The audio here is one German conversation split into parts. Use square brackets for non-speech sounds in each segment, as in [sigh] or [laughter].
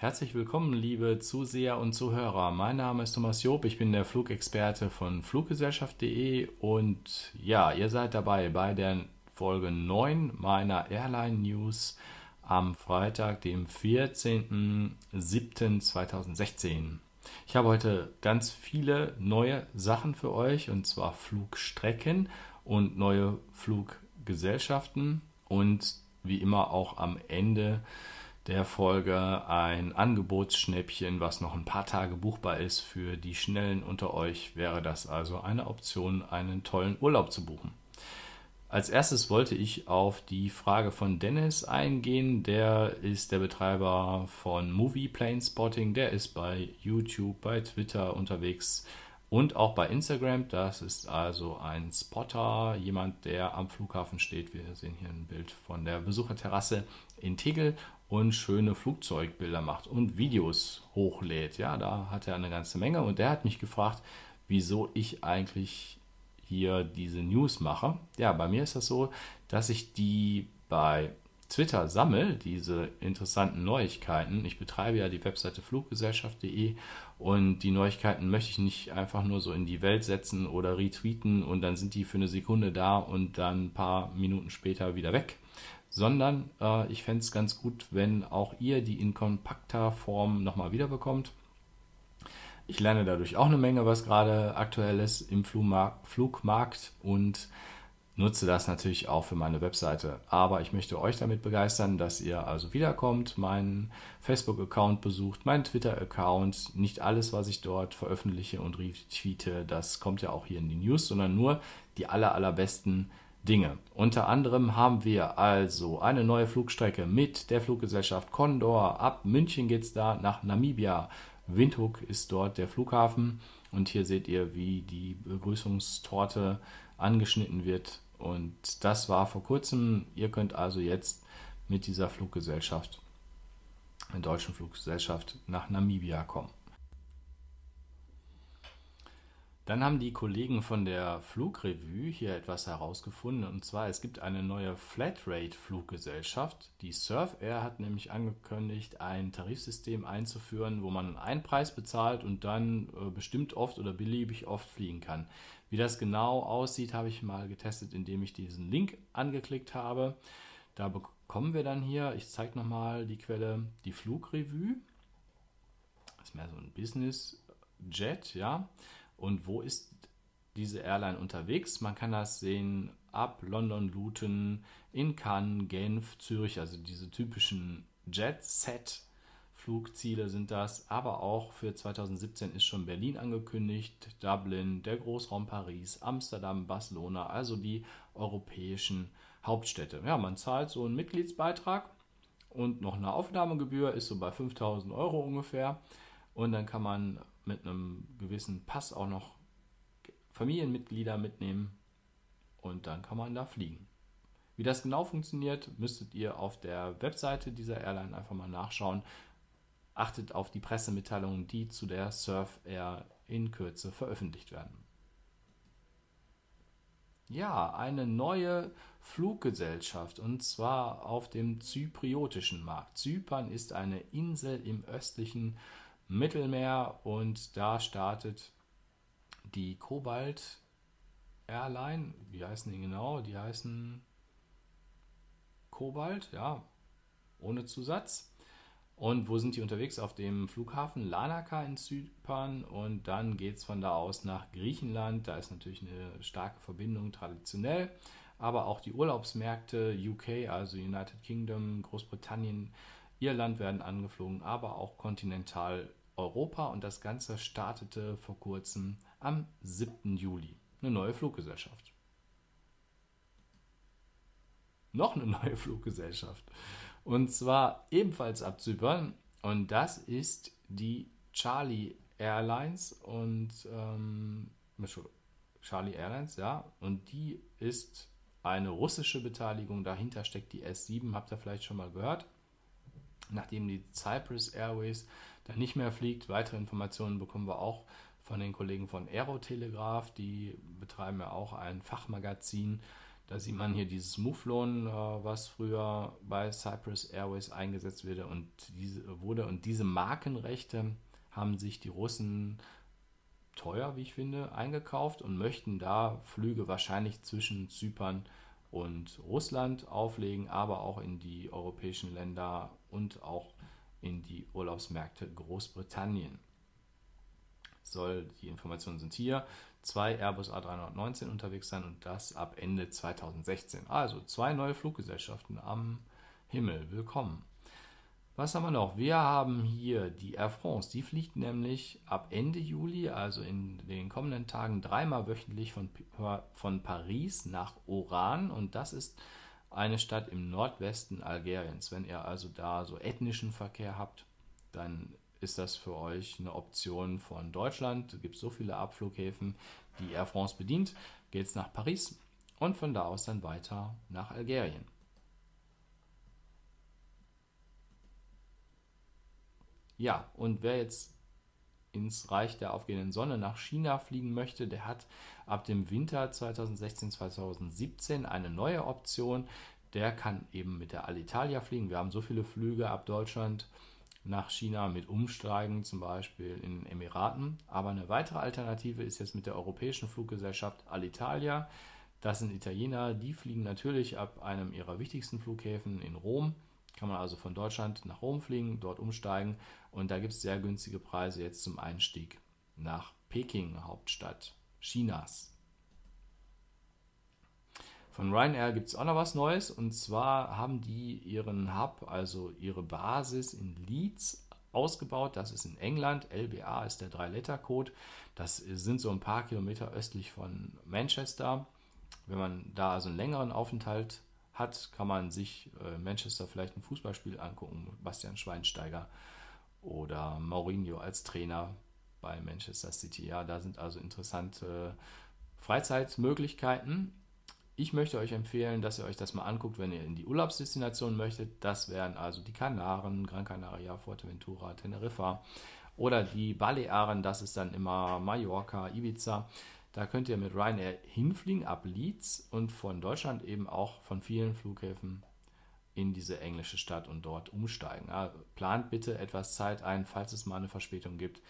Herzlich willkommen, liebe Zuseher und Zuhörer. Mein Name ist Thomas Job, ich bin der Flugexperte von Fluggesellschaft.de und ja, ihr seid dabei bei der Folge 9 meiner Airline News am Freitag, dem 14.07.2016. Ich habe heute ganz viele neue Sachen für euch und zwar Flugstrecken und neue Fluggesellschaften und wie immer auch am Ende der Folge ein Angebotsschnäppchen, was noch ein paar Tage buchbar ist. Für die Schnellen unter euch wäre das also eine Option, einen tollen Urlaub zu buchen. Als erstes wollte ich auf die Frage von Dennis eingehen. Der ist der Betreiber von Movie Plane Spotting. Der ist bei YouTube, bei Twitter unterwegs und auch bei Instagram. Das ist also ein Spotter, jemand, der am Flughafen steht. Wir sehen hier ein Bild von der Besucherterrasse in Tegel und schöne Flugzeugbilder macht und Videos hochlädt. Ja, da hat er eine ganze Menge und der hat mich gefragt, wieso ich eigentlich hier diese News mache. Ja, bei mir ist das so, dass ich die bei Twitter sammle, diese interessanten Neuigkeiten. Ich betreibe ja die Webseite fluggesellschaft.de und die Neuigkeiten möchte ich nicht einfach nur so in die Welt setzen oder retweeten und dann sind die für eine Sekunde da und dann ein paar Minuten später wieder weg, sondern äh, ich fände es ganz gut, wenn auch ihr die in kompakter Form nochmal wiederbekommt. Ich lerne dadurch auch eine Menge, was gerade aktuell ist im Flugmarkt und nutze das natürlich auch für meine Webseite. Aber ich möchte euch damit begeistern, dass ihr also wiederkommt, meinen Facebook-Account besucht, meinen Twitter-Account. Nicht alles, was ich dort veröffentliche und retweete, das kommt ja auch hier in die News, sondern nur die aller, allerbesten Dinge. Unter anderem haben wir also eine neue Flugstrecke mit der Fluggesellschaft Condor. Ab München geht es da nach Namibia. Windhoek ist dort der Flughafen. Und hier seht ihr, wie die Begrüßungstorte angeschnitten wird. Und das war vor kurzem. Ihr könnt also jetzt mit dieser Fluggesellschaft, der deutschen Fluggesellschaft, nach Namibia kommen. Dann haben die Kollegen von der Flugrevue hier etwas herausgefunden. Und zwar, es gibt eine neue Flatrate-Fluggesellschaft. Die Surf Air hat nämlich angekündigt, ein Tarifsystem einzuführen, wo man einen Preis bezahlt und dann äh, bestimmt oft oder beliebig oft fliegen kann. Wie das genau aussieht, habe ich mal getestet, indem ich diesen Link angeklickt habe. Da bekommen wir dann hier, ich zeige nochmal die Quelle, die Flugrevue. Das ist mehr so ein Business Jet, ja. Und wo ist diese Airline unterwegs? Man kann das sehen ab London, Luton, in Cannes, Genf, Zürich, also diese typischen Jet-Set. Flugziele sind das, aber auch für 2017 ist schon Berlin angekündigt, Dublin, der Großraum Paris, Amsterdam, Barcelona, also die europäischen Hauptstädte. Ja, man zahlt so einen Mitgliedsbeitrag und noch eine Aufnahmegebühr ist so bei 5000 Euro ungefähr. Und dann kann man mit einem gewissen Pass auch noch Familienmitglieder mitnehmen und dann kann man da fliegen. Wie das genau funktioniert, müsstet ihr auf der Webseite dieser Airline einfach mal nachschauen. Achtet auf die Pressemitteilungen, die zu der Surf Air in Kürze veröffentlicht werden. Ja, eine neue Fluggesellschaft und zwar auf dem zypriotischen Markt. Zypern ist eine Insel im östlichen Mittelmeer und da startet die Cobalt Airline. Wie heißen die genau? Die heißen Cobalt, ja, ohne Zusatz. Und wo sind die unterwegs? Auf dem Flughafen Lanaka in Zypern und dann geht es von da aus nach Griechenland. Da ist natürlich eine starke Verbindung traditionell, aber auch die Urlaubsmärkte UK, also United Kingdom, Großbritannien, Irland werden angeflogen, aber auch kontinental Europa und das Ganze startete vor kurzem am 7. Juli. Eine neue Fluggesellschaft. Noch eine neue [laughs] Fluggesellschaft. Und zwar ebenfalls ab Zypern. Und das ist die Charlie Airlines. Und ähm, Charlie Airlines, ja. Und die ist eine russische Beteiligung. Dahinter steckt die S7, habt ihr vielleicht schon mal gehört. Nachdem die Cyprus Airways dann nicht mehr fliegt. Weitere Informationen bekommen wir auch von den Kollegen von Aerotelegraph. Die betreiben ja auch ein Fachmagazin, Da sieht man hier dieses Muflon, äh, was früher bei Cyprus Airways eingesetzt wurde und diese, wurde. Und diese Markenrechte haben sich die Russen teuer, wie ich finde, eingekauft und möchten da Flüge wahrscheinlich zwischen Zypern und Russland auflegen, aber auch in die europäischen Länder und auch in die Urlaubsmärkte Großbritannien. Soll, die Informationen sind hier, zwei Airbus A319 unterwegs sein und das ab Ende 2016. Also zwei neue Fluggesellschaften am Himmel. Willkommen. Was haben wir noch? Wir haben hier die Air France. Die fliegt nämlich ab Ende Juli, also in den kommenden Tagen, dreimal wöchentlich von, von Paris nach Oran. Und das ist eine Stadt im Nordwesten Algeriens. Wenn ihr also da so ethnischen Verkehr habt, dann ist das für euch eine Option von Deutschland. Es gibt so viele Abflughäfen, die Air France bedient. Geht es nach Paris und von da aus dann weiter nach Algerien. Ja, und wer jetzt ins Reich der aufgehenden Sonne nach China fliegen möchte, der hat ab dem Winter 2016-2017 eine neue Option. Der kann eben mit der Alitalia fliegen. Wir haben so viele Flüge ab Deutschland nach China mit Umsteigen, zum Beispiel in den Emiraten. Aber eine weitere Alternative ist jetzt mit der europäischen Fluggesellschaft Alitalia. Das sind Italiener, die fliegen natürlich ab einem ihrer wichtigsten Flughäfen in Rom. Kann man also von Deutschland nach Rom fliegen, dort umsteigen und da gibt es sehr günstige Preise jetzt zum Einstieg nach Peking, Hauptstadt Chinas. Von Ryanair gibt es auch noch was Neues und zwar haben die ihren Hub, also ihre Basis in Leeds ausgebaut. Das ist in England. LBA ist der 3-Letter-Code. Das sind so ein paar Kilometer östlich von Manchester. Wenn man da also einen längeren Aufenthalt hat, kann man sich äh, Manchester vielleicht ein Fußballspiel angucken. Bastian Schweinsteiger oder Mourinho als Trainer bei Manchester City. Ja, da sind also interessante Freizeitmöglichkeiten. Ich möchte euch empfehlen, dass ihr euch das mal anguckt, wenn ihr in die Urlaubsdestination möchtet. Das wären also die Kanaren, Gran Canaria, Fuerteventura, Teneriffa oder die Balearen. Das ist dann immer Mallorca, Ibiza. Da könnt ihr mit Ryanair hinfliegen ab Leeds und von Deutschland eben auch von vielen Flughäfen in diese englische Stadt und dort umsteigen. Ja, plant bitte etwas Zeit ein, falls es mal eine Verspätung gibt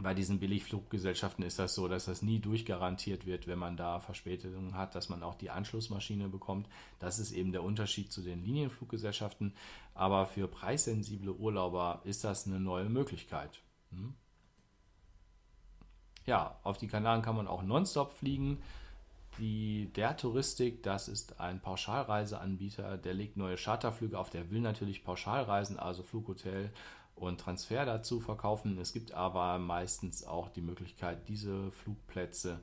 bei diesen Billigfluggesellschaften ist das so, dass das nie durchgarantiert wird, wenn man da Verspätungen hat, dass man auch die Anschlussmaschine bekommt. Das ist eben der Unterschied zu den Linienfluggesellschaften. Aber für preissensible Urlauber ist das eine neue Möglichkeit. Hm? Ja, auf die Kanaren kann man auch nonstop fliegen. Die, der Touristik, das ist ein Pauschalreiseanbieter, der legt neue Charterflüge auf, der will natürlich Pauschalreisen, also Flughotel und Transfer dazu verkaufen. Es gibt aber meistens auch die Möglichkeit, diese Flugplätze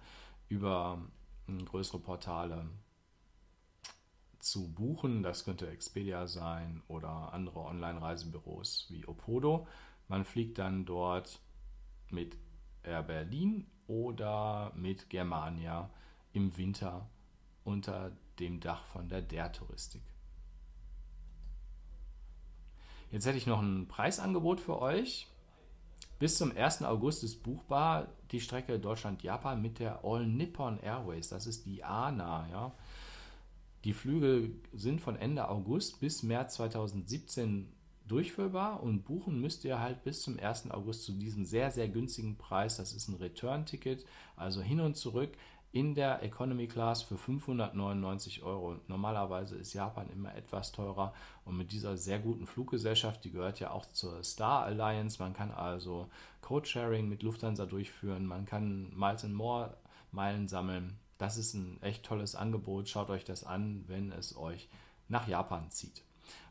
über hm, größere Portale zu buchen. Das könnte Expedia sein oder andere Online-Reisebüros wie Opodo. Man fliegt dann dort mit Air Berlin oder mit Germania im Winter unter dem Dach von der Der Touristik. Jetzt hätte ich noch ein Preisangebot für euch. Bis zum 1. August ist buchbar die Strecke Deutschland-Japan mit der All Nippon Airways. Das ist die ANA. Ja. Die Flüge sind von Ende August bis März 2017 durchführbar und buchen müsst ihr halt bis zum 1. August zu diesem sehr, sehr günstigen Preis. Das ist ein Return-Ticket, also hin und zurück in der Economy Class für 599 Euro. Normalerweise ist Japan immer etwas teurer und mit dieser sehr guten Fluggesellschaft, die gehört ja auch zur Star Alliance, man kann also Code-Sharing mit Lufthansa durchführen, man kann Miles and More Meilen sammeln. Das ist ein echt tolles Angebot. Schaut euch das an, wenn es euch nach Japan zieht.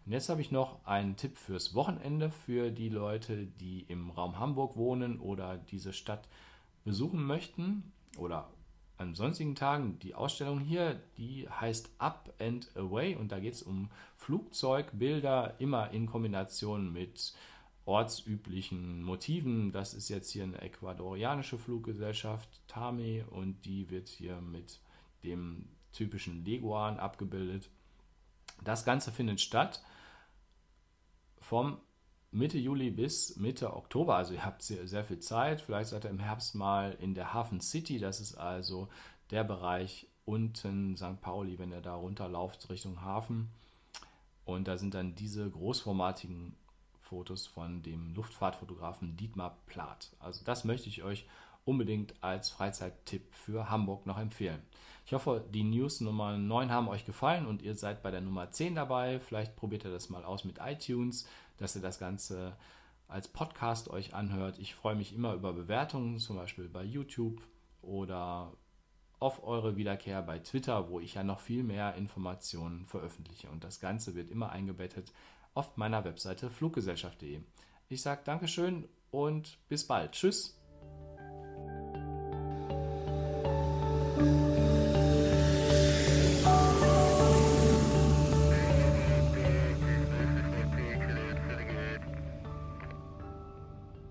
Und jetzt habe ich noch einen Tipp fürs Wochenende für die Leute, die im Raum Hamburg wohnen oder diese Stadt besuchen möchten oder an sonstigen Tagen. Die Ausstellung hier, die heißt Up and Away und da geht es um Flugzeugbilder, immer in Kombination mit ortsüblichen Motiven. Das ist jetzt hier eine ecuadorianische Fluggesellschaft, Tame, und die wird hier mit dem typischen Leguan abgebildet. Das Ganze findet statt vom Mitte Juli bis Mitte Oktober. Also ihr habt sehr, sehr viel Zeit. Vielleicht seid ihr im Herbst mal in der Hafen City. Das ist also der Bereich unten St. Pauli, wenn ihr da runterlauft Richtung Hafen. Und da sind dann diese großformatigen Fotos von dem Luftfahrtfotografen Dietmar Plath. Also das möchte ich euch unbedingt als Freizeittipp für Hamburg noch empfehlen. Ich hoffe, die News Nummer 9 haben euch gefallen und ihr seid bei der Nummer 10 dabei. Vielleicht probiert ihr das mal aus mit iTunes, dass ihr das Ganze als Podcast euch anhört. Ich freue mich immer über Bewertungen, zum Beispiel bei YouTube oder auf eure Wiederkehr bei Twitter, wo ich ja noch viel mehr Informationen veröffentliche. Und das Ganze wird immer eingebettet auf meiner Webseite fluggesellschaft.de. Ich sage Dankeschön und bis bald. Tschüss.